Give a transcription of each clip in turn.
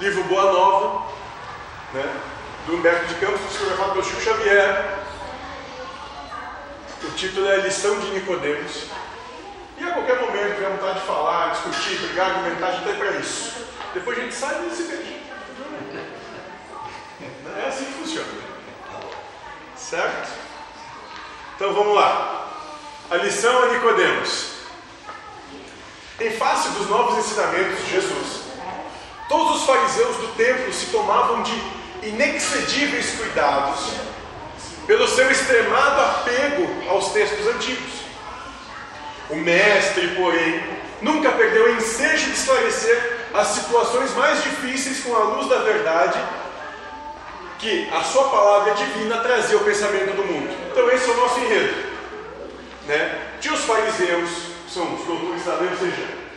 livro Boa Nova, né? do Humberto de Campos, psicografado pelo Chico Xavier. O título é Lição de Nicodemos. E a qualquer momento tiver vontade de falar, discutir, brigar, argumentar, a gente está para isso. Depois a gente sai e se beija. É assim que funciona. Certo? Então vamos lá. A lição a Nicodemos. Em face dos novos ensinamentos de Jesus, todos os fariseus do templo se tomavam de inexcedíveis cuidados pelo seu extremado apego aos textos antigos. O mestre, porém, nunca perdeu o ensejo de esclarecer as situações mais difíceis com a luz da verdade que a sua palavra divina trazia ao pensamento do mundo. Então esse é o nosso enredo. Né? Tinha os fariseus, são os doutores da lei, ou seja,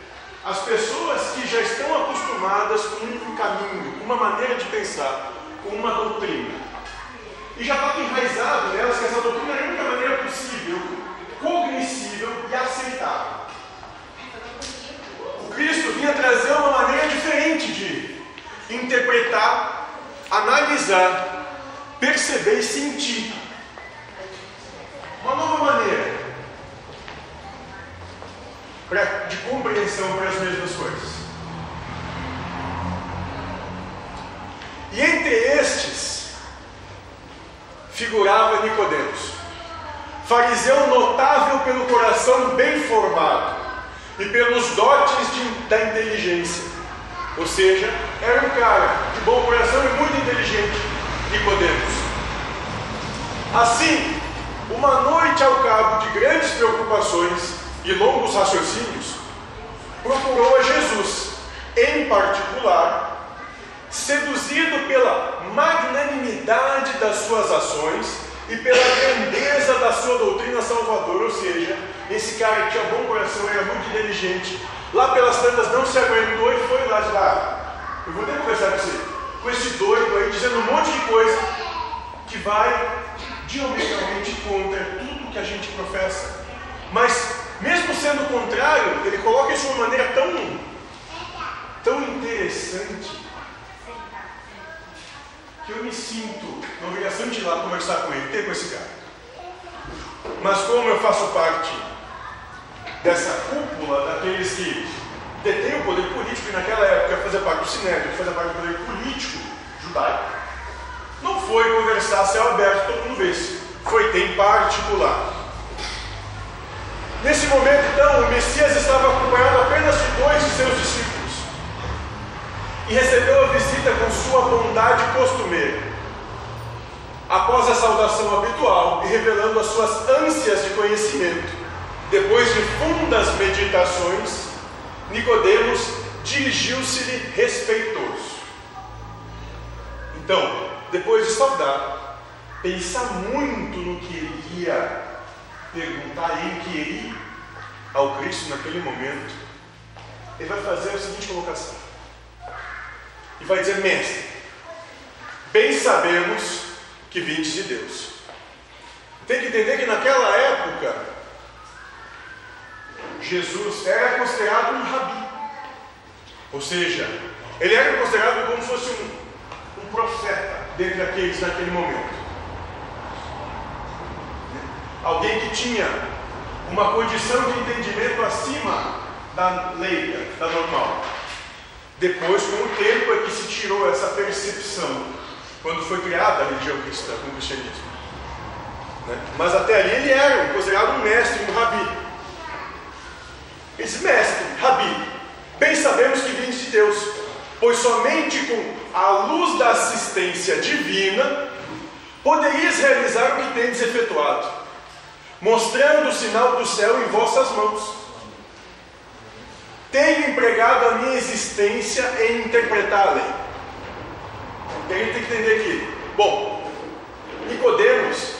as pessoas que já estão acostumadas com um caminho, uma maneira de pensar, com uma doutrina. E já estava enraizado nelas que essa doutrina era a única maneira possível, cognoscível e aceitável. O Cristo vinha trazer uma maneira diferente de interpretar, analisar, perceber e sentir. Uma nova maneira de compreensão para as mesmas coisas. E entre estes figurava Nicodemos, fariseu notável pelo coração bem formado e pelos dotes de, da inteligência. Ou seja, era um cara de bom coração e muito inteligente, Nicodemos. Assim, uma noite ao cabo de grandes preocupações e longos raciocínios, procurou a Jesus, em particular, seduzido pela magnanimidade das suas ações e pela grandeza da sua doutrina salvadora, ou seja, esse cara tinha bom coração, era muito inteligente, lá pelas tantas não se aguentou e foi lá de lá. Eu vou que conversar com você, com esse doido aí, dizendo um monte de coisa que vai diametralmente contra tudo que a gente professa. Mas, mesmo sendo contrário, ele coloca isso de uma maneira tão, tão interessante que eu me sinto na obrigação de ir lá conversar com ele, ter com esse cara. Mas como eu faço parte dessa cúpula daqueles que detêm o poder político, e naquela época fazia parte do Sinédrio, fazia parte do poder político judaico, não foi conversar céu aberto, todo mundo vê Foi ter em particular. Nesse momento, então, o Messias estava acompanhado apenas de dois de seus discípulos e recebeu a visita com sua bondade costumeira. Após a saudação habitual e revelando as suas ânsias de conhecimento, depois de fundas meditações, Nicodemos dirigiu-se-lhe respeitoso. Então, depois de saudar, pensar muito no que ele ia perguntar e inquirir ao Cristo naquele momento, ele vai fazer a seguinte colocação e vai dizer: Mestre, bem sabemos que vindes de Deus. Tem que entender que naquela época, Jesus era considerado um rabi. Ou seja, ele era considerado como se fosse um, um profeta dentre aqueles naquele momento. Alguém que tinha uma condição de entendimento acima da lei, da normal. Depois, com o tempo, é que se tirou essa percepção, quando foi criada a religião cristã, com o cristianismo. Né? Mas até ali ele era considerado um mestre, um rabi. Esse mestre, rabi, bem sabemos que vem de Deus, pois somente com a luz da assistência divina poderíeis realizar o que tendes efetuado, mostrando o sinal do céu em vossas mãos tenho empregado a minha existência em interpretar a lei. E a gente tem que entender que, bom, Nicodemos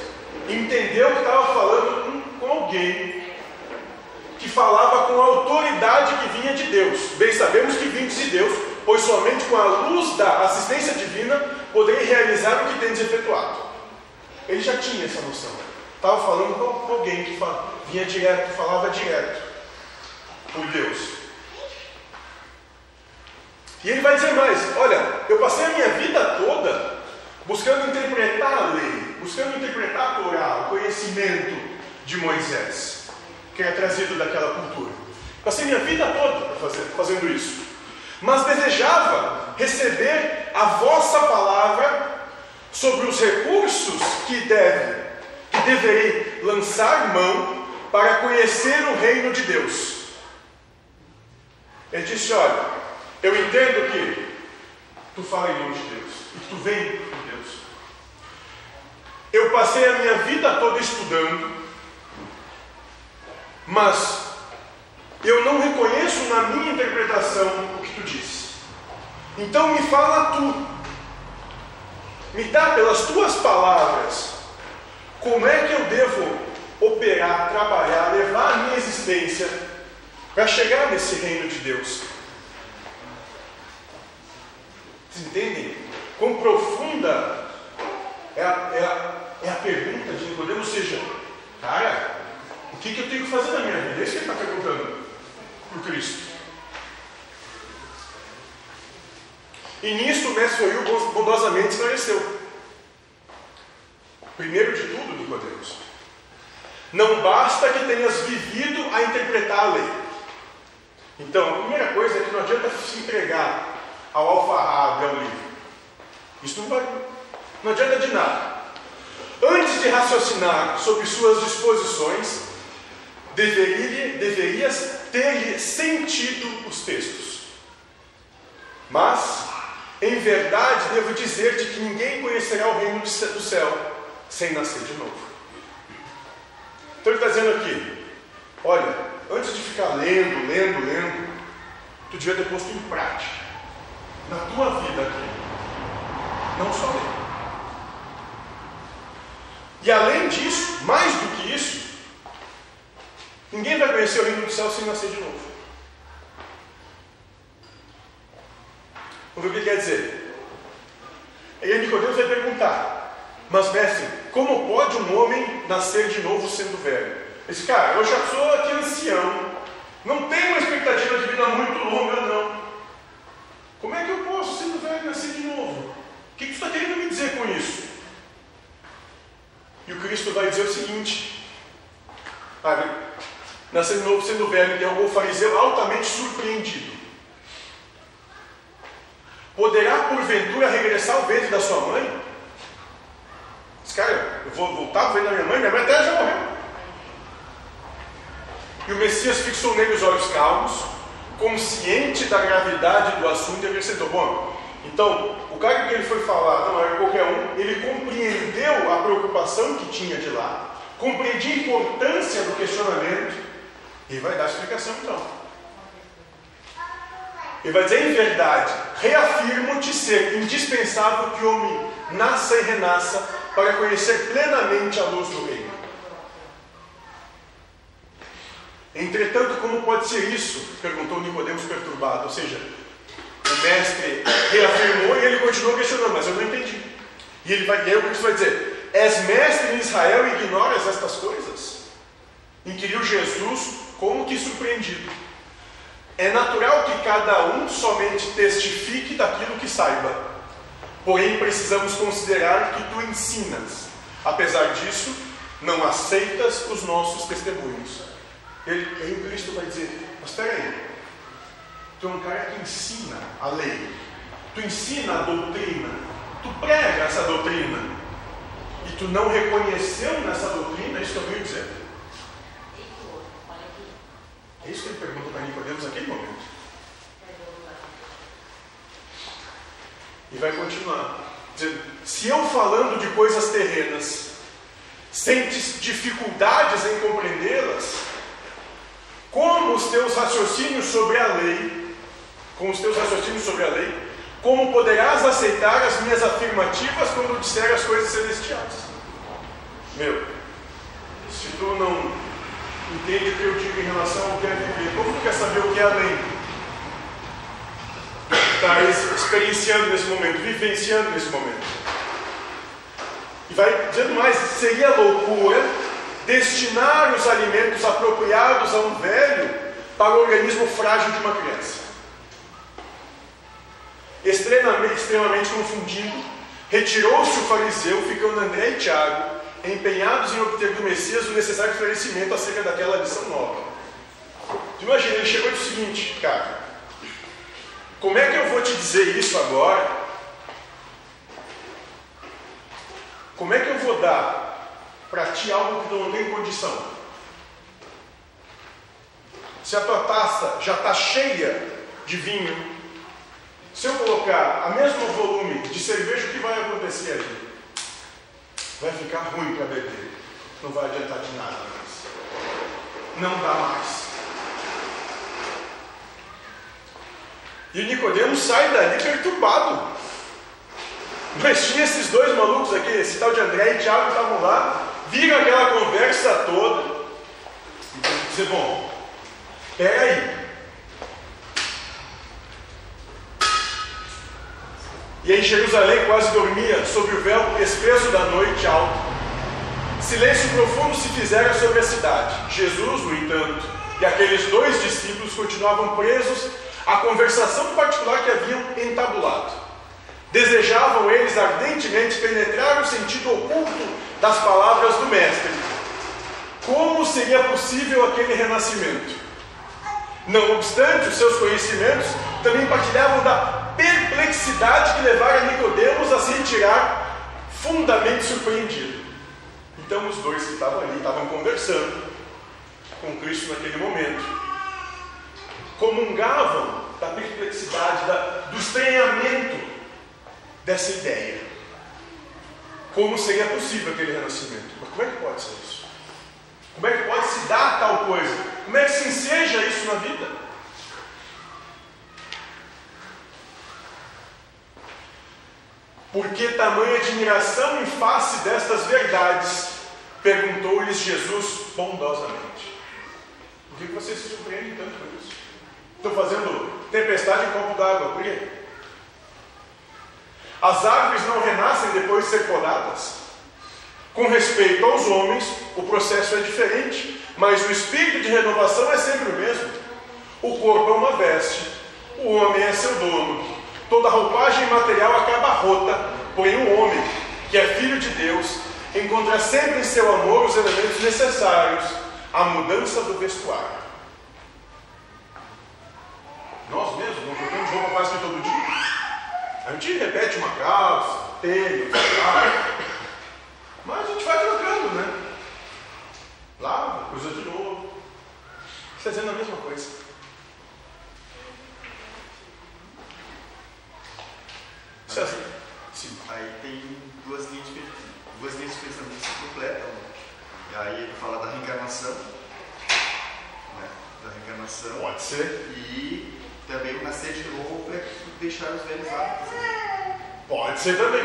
entendeu que estava falando com alguém que falava com a autoridade que vinha de Deus. Bem, sabemos que vinha de Deus, pois somente com a luz da assistência divina poderei realizar o que tendes efetuado. Ele já tinha essa noção. Estava falando com alguém que vinha direto, falava direto por Deus. E ele vai dizer mais: olha, eu passei a minha vida toda buscando interpretar a lei, buscando interpretar a Torá, o conhecimento de Moisés, que é trazido daquela cultura. Passei minha vida toda fazendo isso. Mas desejava receber a vossa palavra sobre os recursos que deve, que deverei lançar mão para conhecer o reino de Deus. Ele disse: Olha, eu entendo que tu fala em nome de Deus e que tu vem de Deus. Eu passei a minha vida toda estudando, mas eu não reconheço na minha interpretação o que tu disse. Então me fala tu, me dá pelas tuas palavras como é que eu devo operar, trabalhar, levar a minha existência para chegar nesse reino de Deus. Vocês entendem? Quão profunda é a, é a, é a pergunta de Nicodemo, ou seja, cara, o que, que eu tenho que fazer na minha vida? É isso que ele está perguntando o Cristo. E nisso o mestre Oil bondosamente esclareceu. Primeiro de tudo, Nicodemos, não basta que tenhas vivido a interpretar a lei. Então, a primeira coisa é que não adianta se entregar ao alfarrábio, ao livro. Isso não, vai, não adianta de nada. Antes de raciocinar sobre suas disposições, deveria, deverias ter sentido os textos. Mas, em verdade, devo dizer-te que ninguém conhecerá o reino do céu sem nascer de novo. Então ele está dizendo aqui: olha, antes de ficar lendo, lendo, lendo, tu devia ter posto em prática na tua vida aqui. Não só ler. E além disso, mais do que isso, ninguém vai conhecer o reino do céu sem nascer de novo. Vamos ver o que quer dizer. Aí Nicodemos vai perguntar, mas mestre, como pode um homem nascer de novo sendo velho? Esse cara, eu já sou aqui ancião, não tenho uma expectativa de vida muito longa, não. Como é que eu posso, sendo velho, nascer de novo? O que, você está querendo me dizer com isso? E o Cristo vai dizer o seguinte: ah, nascer de novo, sendo velho, algum fariseu altamente surpreendido. Poderá porventura regressar ao ventre da sua mãe? Cara, eu vou voltar ventre da minha mãe, minha mãe até já morreu. E o Messias fixou nele os olhos calmos, consciente da gravidade do assunto, e acrescentou: Bom, então, o cara que ele foi falar não era qualquer um, ele compreendeu a preocupação que tinha de lá, compreendia a importância do questionamento, e vai dar a explicação então. Ele vai dizer em verdade: reafirmo-te ser indispensável que o homem nasça e renasça para conhecer plenamente a luz do reino. Entretanto, como pode ser isso? Perguntou Nicodemos perturbado. Ou seja, o mestre reafirmou e ele continuou questionando, mas eu não entendi. E ele vai, e aí o Cristo vai dizer: És mestre em Israel e ignoras estas coisas? Inquiriu Jesus, como que surpreendido. É natural que cada um somente testifique daquilo que saiba. Porém, precisamos considerar que tu ensinas. Apesar disso, não aceitas os nossos testemunhos. Ele, aí o Cristo vai dizer: Mas espera aí, tu é um cara que ensina a lei, tu ensina a doutrina, tu prega essa doutrina, e tu não reconheceu nessa doutrina, é isso que eu venho dizer. É isso que ele pergunta para Nicodemos naquele momento. E vai continuar. Dizendo, se eu falando de coisas terrenas, sentes dificuldades em compreendê-las, como os teus raciocínios sobre a lei, com os teus raciocínios sobre a lei, como poderás aceitar as minhas afirmativas quando disser as coisas celestiais? Meu, tu não entende o que eu digo em relação ao que é viver, como tu quer saber o que é além? Está experienciando nesse momento, vivenciando nesse momento. E vai dizendo mais: seria loucura destinar os alimentos apropriados a um velho para o organismo frágil de uma criança. Extremamente, extremamente confundido, retirou-se o fariseu, ficando André e Tiago empenhados em obter do Messias o necessário esclarecimento acerca daquela lição nova. Tu imagina, ele chegou e disse o seguinte, cara, como é que eu vou te dizer isso agora? Como é que eu vou dar para ti algo que não tem condição? Se a tua taça já está cheia de vinho, se eu colocar a mesmo volume de cerveja, o que vai acontecer ali? Vai ficar ruim para beber. Não vai adiantar de nada mais. Não dá mais. E Nicodemos sai dali perturbado. Mas tinha esses dois malucos aqui, esse tal de André e Tiago estavam lá, viram aquela conversa toda. E dizer, bom, pega aí. E em Jerusalém quase dormia, sobre o véu espesso da noite alto. Silêncio profundo se fizera sobre a cidade. Jesus, no entanto, e aqueles dois discípulos continuavam presos à conversação particular que haviam entabulado. Desejavam eles ardentemente penetrar o sentido oculto das palavras do Mestre. Como seria possível aquele renascimento? Não obstante, os seus conhecimentos também partilhavam da perplexidade que levara Nicodemos a se retirar fundamente surpreendido. Então os dois que estavam ali estavam conversando com Cristo naquele momento, comungavam da perplexidade, da, do estranhamento dessa ideia. Como seria possível aquele renascimento? Mas como é que pode ser isso? Como é que pode se dar tal coisa? Como é que se enseja isso na vida? Por que tamanha admiração em face destas verdades? Perguntou-lhes Jesus bondosamente. Por que vocês se surpreendem tanto com isso? Estou fazendo tempestade em copo d'água, quê? As árvores não renascem depois de ser podadas. Com respeito aos homens, o processo é diferente, mas o espírito de renovação é sempre o mesmo. O corpo é uma veste, o homem é seu dono, Toda roupagem material acaba rota, porém o homem, que é filho de Deus, encontra sempre em seu amor os elementos necessários à mudança do vestuário. Nós mesmos não trocamos roupa quase que todo dia. A gente repete uma calça, tênis, mas a gente vai trocando, né? Lava, coisa de novo. Fazendo a mesma coisa. Sim, aí tem duas linhas de, duas linhas de pensamento que se completam. E aí ele fala da reencarnação, né? da reencarnação. Pode ser. E também o nascer de novo é deixar os velhos hábitos. Né? Pode ser também.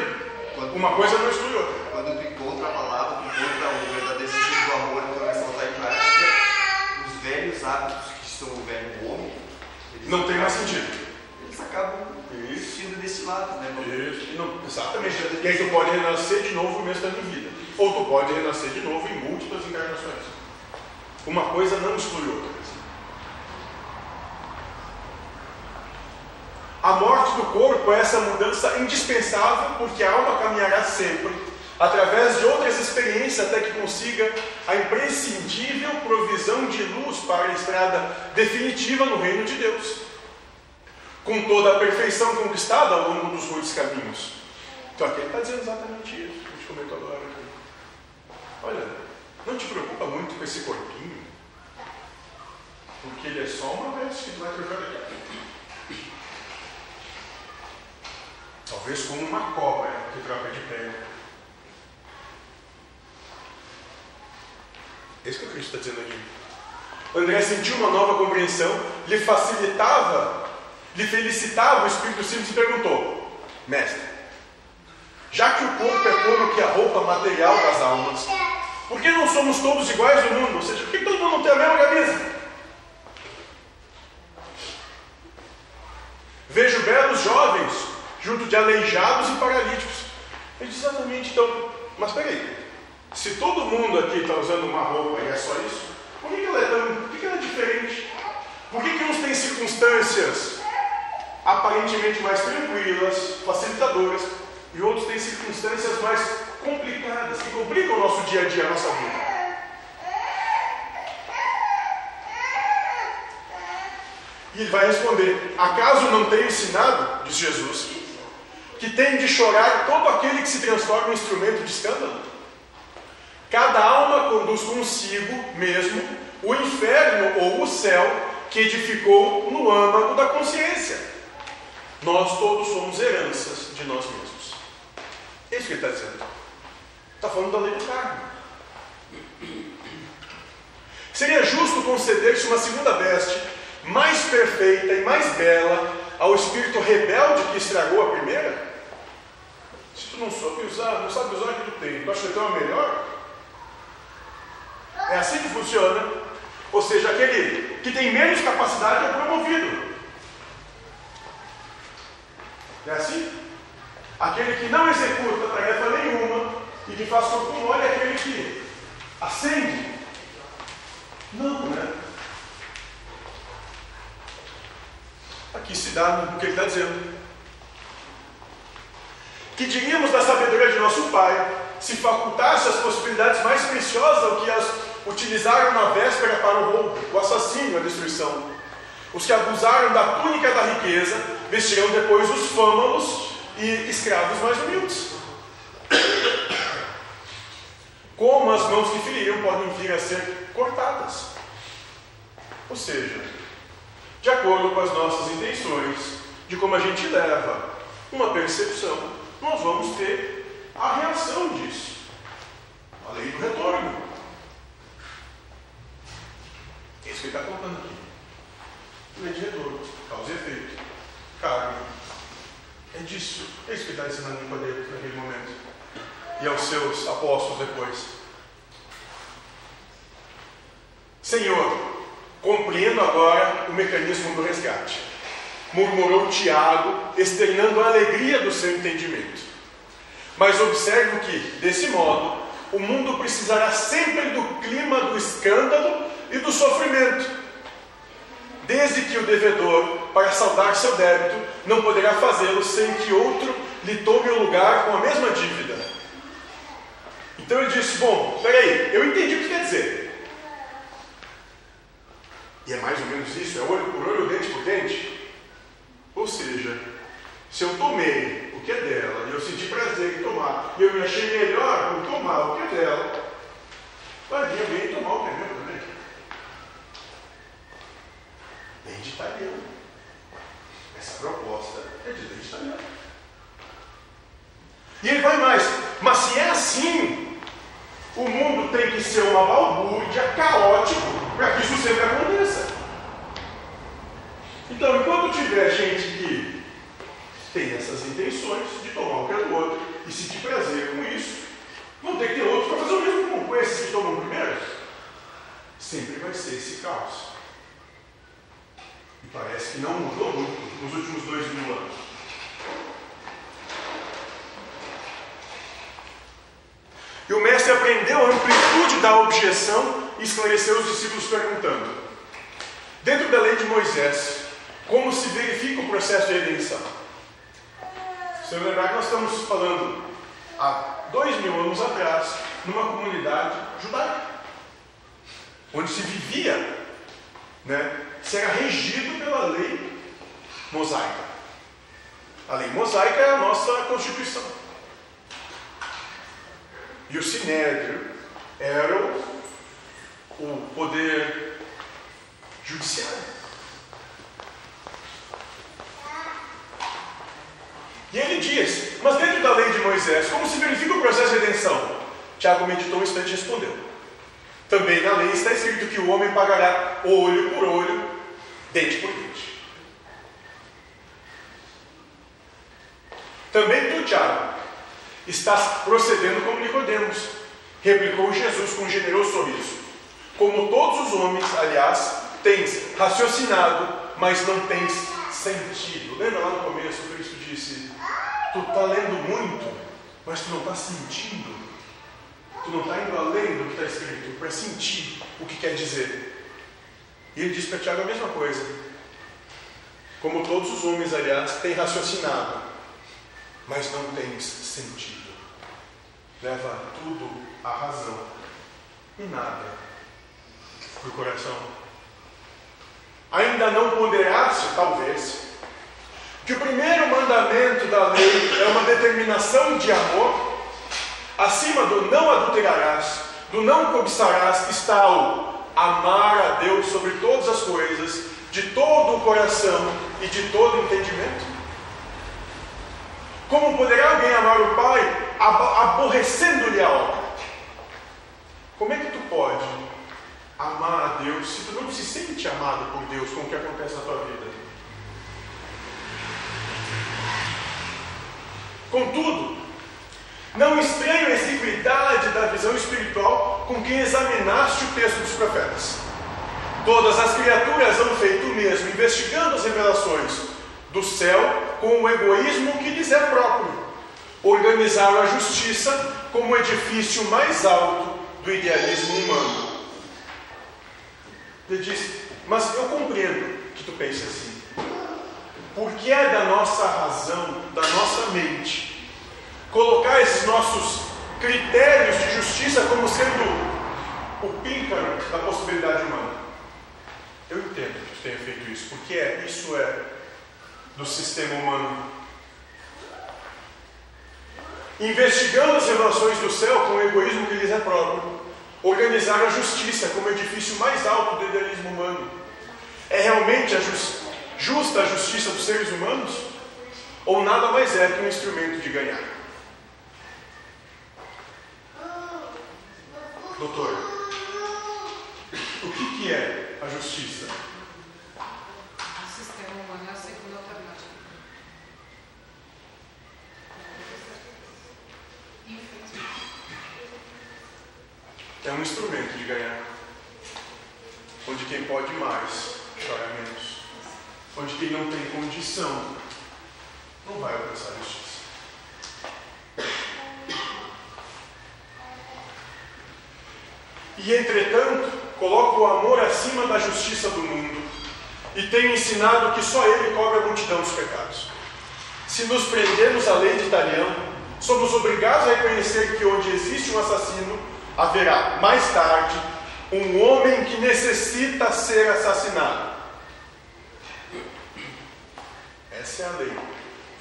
Quando, Uma coisa não exclui outra. Quando tu encontra a palavra, tu encontra o verdadeiro sentido do amor e começa a botar em prática, os velhos hábitos que são o velho homem, não tem mais sentido. Eles acabam Isso. desse lado, né? Isso. Não, exatamente. E aí tu pode renascer de novo mesmo estando em vida. Ou tu pode renascer de novo em múltiplas encarnações. Uma coisa não exclui outra. A morte do corpo é essa mudança indispensável, porque a alma caminhará sempre, através de outras experiências, até que consiga a imprescindível provisão de luz para a estrada definitiva no reino de Deus com toda a perfeição conquistada ao longo dos rudes caminhos. Então aqui ele está dizendo exatamente isso que a gente comentou agora. Aqui. Olha, não te preocupa muito com esse corpinho, porque ele é só uma vez que tu vai trocar daqui Talvez como uma cobra que troca de pele. É isso que o Cristo está dizendo aqui. André sentiu uma nova compreensão, lhe facilitava lhe felicitava, o Espírito Santo e perguntou: Mestre, já que o corpo é como que a roupa material das almas, Por que não somos todos iguais no mundo? Ou seja, por que todo mundo tem a mesma camisa? Vejo belos jovens junto de aleijados e paralíticos. Ele diz exatamente, então, mas peraí, se todo mundo aqui está usando uma roupa e é só isso, por que, ela é tão. por que, ela é diferente? Por que, que uns têm circunstâncias aparentemente mais tranquilas, facilitadoras, e outros têm circunstâncias mais complicadas, que complicam o nosso dia a dia, a nossa vida? E ele vai responder: Acaso não tenho ensinado, diz Jesus, que tem de chorar todo aquele que se transforma em instrumento de escândalo? Cada alma conduz consigo mesmo o inferno ou o céu que edificou no âmago da consciência. Nós todos somos heranças de nós mesmos. É isso que ele está dizendo. Está falando da lei do karma. Seria justo conceder-se uma segunda veste mais perfeita e mais bela ao espírito rebelde que estragou a primeira? Se tu não soube usar, não sabe usar o que tu tem, tu acha que tu é uma melhor? É assim que funciona. Ou seja, aquele que tem menos capacidade é promovido. É assim? Aquele que não executa tarefa nenhuma e que faz corpo mole é aquele que acende. Não, né? Aqui se dá no que ele está dizendo. Que diríamos da sabedoria de nosso Pai se facultasse as possibilidades mais preciosas ao que as utilizaram na véspera para o roubo, o assassínio, a destruição. Os que abusaram da túnica da riqueza vestirão depois os fâmulos e escravos mais humildes. Como as mãos que feriram podem vir a ser cortadas. Ou seja, de acordo com as nossas intenções, de como a gente leva uma percepção, nós vamos ter a reação disso. A lei do retorno. É isso que ele está contando aqui. Lei de retorno, causa e efeito, carne. É disso. É isso que ele está ensinando em Nicodemus naquele momento. E aos seus apóstolos depois. Senhor, Compreendo agora o mecanismo do resgate. Murmurou Tiago, externando a alegria do seu entendimento. Mas observo que, desse modo, o mundo precisará sempre do clima do escândalo e do sofrimento. Desde que o devedor, para saldar seu débito, não poderá fazê-lo sem que outro lhe tome o lugar com a mesma dívida. Então ele disse: Bom, peraí, eu entendi o que quer dizer. E é mais ou menos isso, é olho por olho, dente por dente. Ou seja, se eu tomei o que é dela e eu senti prazer em tomar, e eu me achei melhor por tomar o que é dela, vir alguém tomar o que é meu também. Dente italiano. Essa proposta é de dente italiano. E ele vai mais, mas se é assim, o mundo tem que ser uma balbúrdia, caótico, para que isso sempre aconteça. Então, enquanto tiver gente que tem essas intenções de tomar o que é do outro e sentir prazer com isso, vão ter que ter outros para fazer o mesmo com esses que tomam primeiro. Sempre vai ser esse caos. E parece que não mudou muito nos últimos dois mil anos. E aprendeu a amplitude da objeção e esclareceu os discípulos perguntando: Dentro da lei de Moisés, como se verifica o processo de redenção? Você lembrar que nós estamos falando há dois mil anos atrás, numa comunidade judaica, onde se vivia, né, se era regido pela lei mosaica. A lei mosaica é a nossa Constituição. E o Sinédrio era o, poder judiciário. E ele diz: Mas dentro da lei de Moisés, como se verifica o processo de redenção? Tiago meditou um instante e respondeu: Também na lei está escrito que o homem pagará olho por olho, dente por dente. Também tu, Tiago, estás procedendo como Nicodemos. Replicou Jesus com um generoso sorriso. Como todos os homens, aliás, tens raciocinado, mas não tens sentido. Lembra lá no começo, Cristo disse: Tu está lendo muito, mas tu não está sentindo. Tu não está indo além do que está escrito para sentir o que quer dizer. E ele diz para Tiago a mesma coisa. Como todos os homens, aliás, têm raciocinado, mas não tens sentido. Leva tudo à razão e nada para o coração. Ainda não ponderaste, talvez, que o primeiro mandamento da lei é uma determinação de amor, acima do não adulterarás, do não cobiçarás, está o amar a Deus sobre todas as coisas, de todo o coração e de todo o entendimento? Como poderá alguém amar o Pai aborrecendo-lhe a obra? Como é que tu pode amar a Deus se tu não se sente amado por Deus com o que acontece na tua vida? Contudo, não estranho a exiguidade da visão espiritual com quem examinaste o texto dos profetas. Todas as criaturas han feito o mesmo, investigando as revelações do céu com o egoísmo que lhes é próprio. Organizaram a justiça como o edifício mais alto do idealismo humano. Ele diz, mas eu compreendo que tu penses assim. Porque é da nossa razão, da nossa mente, colocar esses nossos critérios de justiça como sendo o píncaro da possibilidade humana. Eu entendo que tu tenha feito isso, porque é, isso é do sistema humano. Investigando as revelações do céu com o egoísmo que lhes é próprio, organizaram a justiça como edifício mais alto do idealismo humano. É realmente a just, justa a justiça dos seres humanos? Ou nada mais é que um instrumento de ganhar? Doutor, o que, que é a justiça? O sistema humano é a segunda alternativa. Infelizmente. É um instrumento de ganhar. Onde quem pode mais chora menos. Onde quem não tem condição não vai alcançar a justiça. E entretanto, coloca o amor acima da justiça do mundo e tem ensinado que só ele cobre a multidão dos pecados. Se nos prendemos à lei de Italião, somos obrigados a reconhecer que onde existe um assassino, haverá mais tarde um homem que necessita ser assassinado. Essa é a lei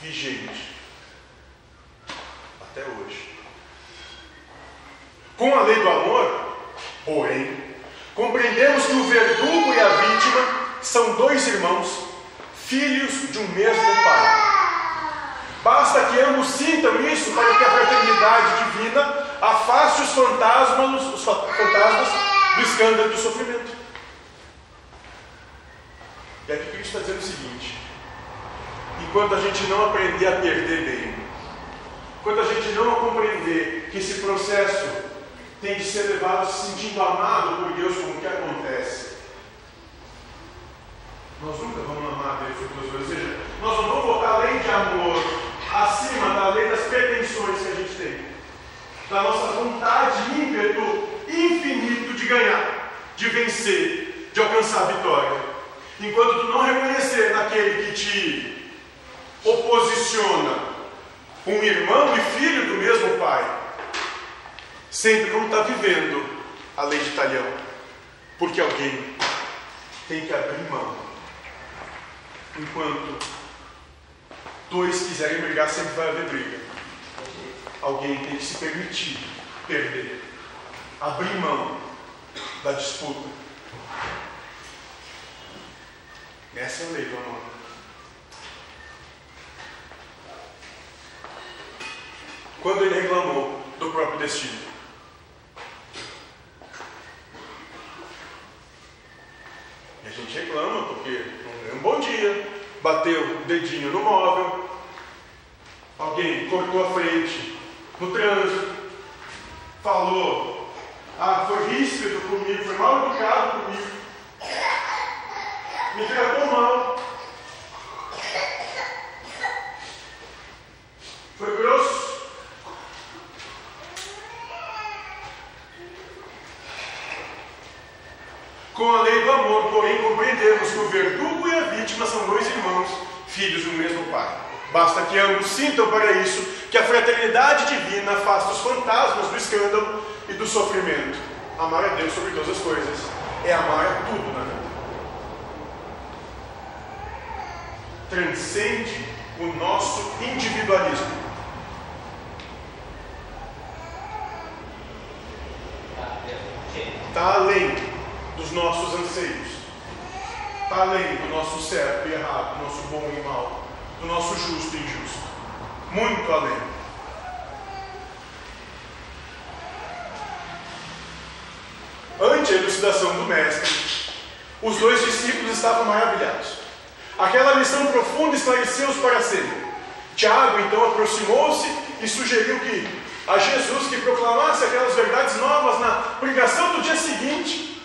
vigente até hoje. Com a lei do amor, porém, compreendemos que o verdugo e a vítima são dois irmãos, filhos de um mesmo pai. Basta que ambos sintam isso para que a fraternidade divina afaste os fantasmas, os fantasmas do escândalo e do sofrimento. E aqui Cristo está dizendo o seguinte: enquanto a gente não aprender a perder bem, enquanto a gente não compreender que esse processo tem de ser levado se sentindo amado por Deus como que acontece, nós nunca vamos amar Deus por duas coisas. Ou seja, nós não vamos botar a lei de amor acima da lei das pretensões que a gente tem, da nossa vontade ímpeto infinito de ganhar, de vencer, de alcançar a vitória. Enquanto tu não reconhecer naquele que te oposiciona um irmão e filho do mesmo pai, sempre vamos estar vivendo a lei de talhão, porque alguém tem que abrir mão. Enquanto dois quiserem brigar, sempre vai haver briga. Alguém tem que se permitir perder, abrir mão da disputa. Essa é a lei do amor. Quando ele reclamou do próprio destino. E a gente reclama porque não deu um bom dia, bateu o dedinho no móvel, alguém cortou a frente no trânsito, falou, ah, foi ríspido comigo, foi mal educado comigo, me tratou mal, foi grosso. Com a lei do amor, porém, compreendemos que o verdugo e a vítima são dois irmãos, filhos do mesmo pai. Basta que ambos sintam para isso que a fraternidade divina afasta os fantasmas do escândalo e do sofrimento. Amar a Deus sobre todas as coisas é amar tudo na vida. Transcende o nosso individualismo. Está além dos nossos anseios. Está além do nosso certo e errado, do nosso bom e mal, do nosso justo e injusto. Muito além. Ante a elucidação do Mestre, os dois discípulos estavam maravilhados. Aquela lição profunda esclareceu-os para sempre. Tiago então aproximou-se e sugeriu que a Jesus que proclamasse aquelas verdades novas na pregação do dia seguinte.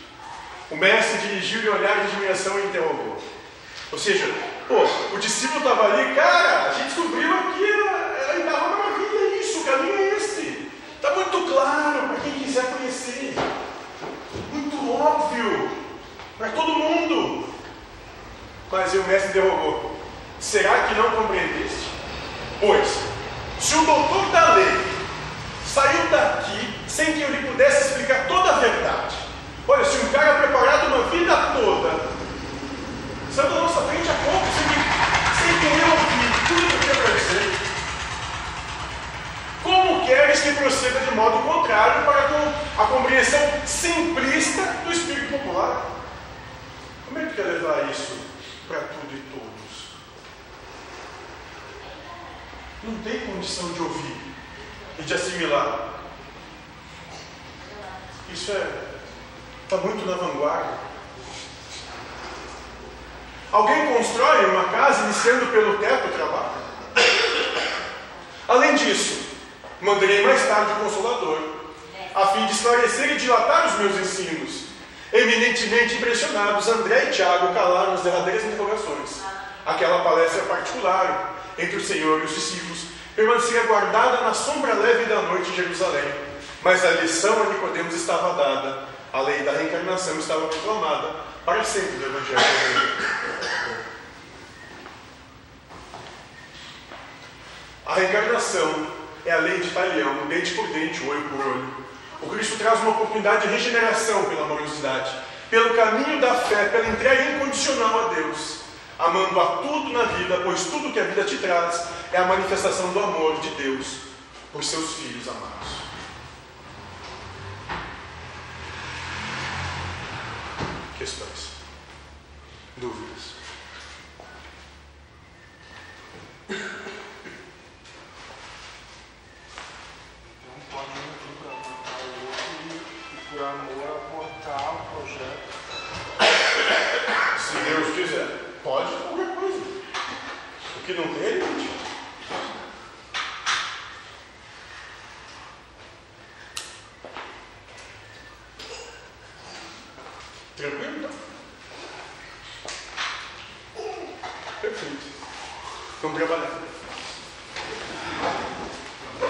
O mestre dirigiu-lhe olhar de admiração e interrogou. Ou seja, pô, o discípulo estava ali, cara, a gente descobriu aquilo, ele estava maravilha, isso, o caminho é esse. Está muito claro para quem quiser conhecer. Muito óbvio para todo mundo. Mas o mestre interrogou: será que não compreendeste? Pois, se o doutor da lei saiu daqui sem que eu lhe pudesse explicar toda a verdade. Olha, se um cara preparado uma vida toda, saiu da nossa frente a pouco, como queres que proceda de modo contrário para com a compreensão simplista do espírito popular? Como é que quer levar isso para tudo e todos? Não tem condição de ouvir e de assimilar. Isso é está muito na vanguarda. Alguém constrói uma casa iniciando pelo teto o trabalho. Além disso, mandarei mais tarde o Consolador, a fim de esclarecer e dilatar os meus ensinos. Eminentemente impressionados, André e Tiago calaram as derradeiras interrogações. Aquela palestra particular entre o Senhor e os discípulos permanecia guardada na sombra leve da noite em Jerusalém. Mas a lição a Nicodemos estava dada, a lei da reencarnação estava proclamada para sempre do Evangelho. A reencarnação é a lei de talião, dente por dente, olho por olho. O Cristo traz uma oportunidade de regeneração pela amorosidade, pelo caminho da fé, pela entrega incondicional a Deus, amando a tudo na vida, pois tudo que a vida te traz é a manifestação do amor de Deus por seus filhos amados. Questões? Dúvidas?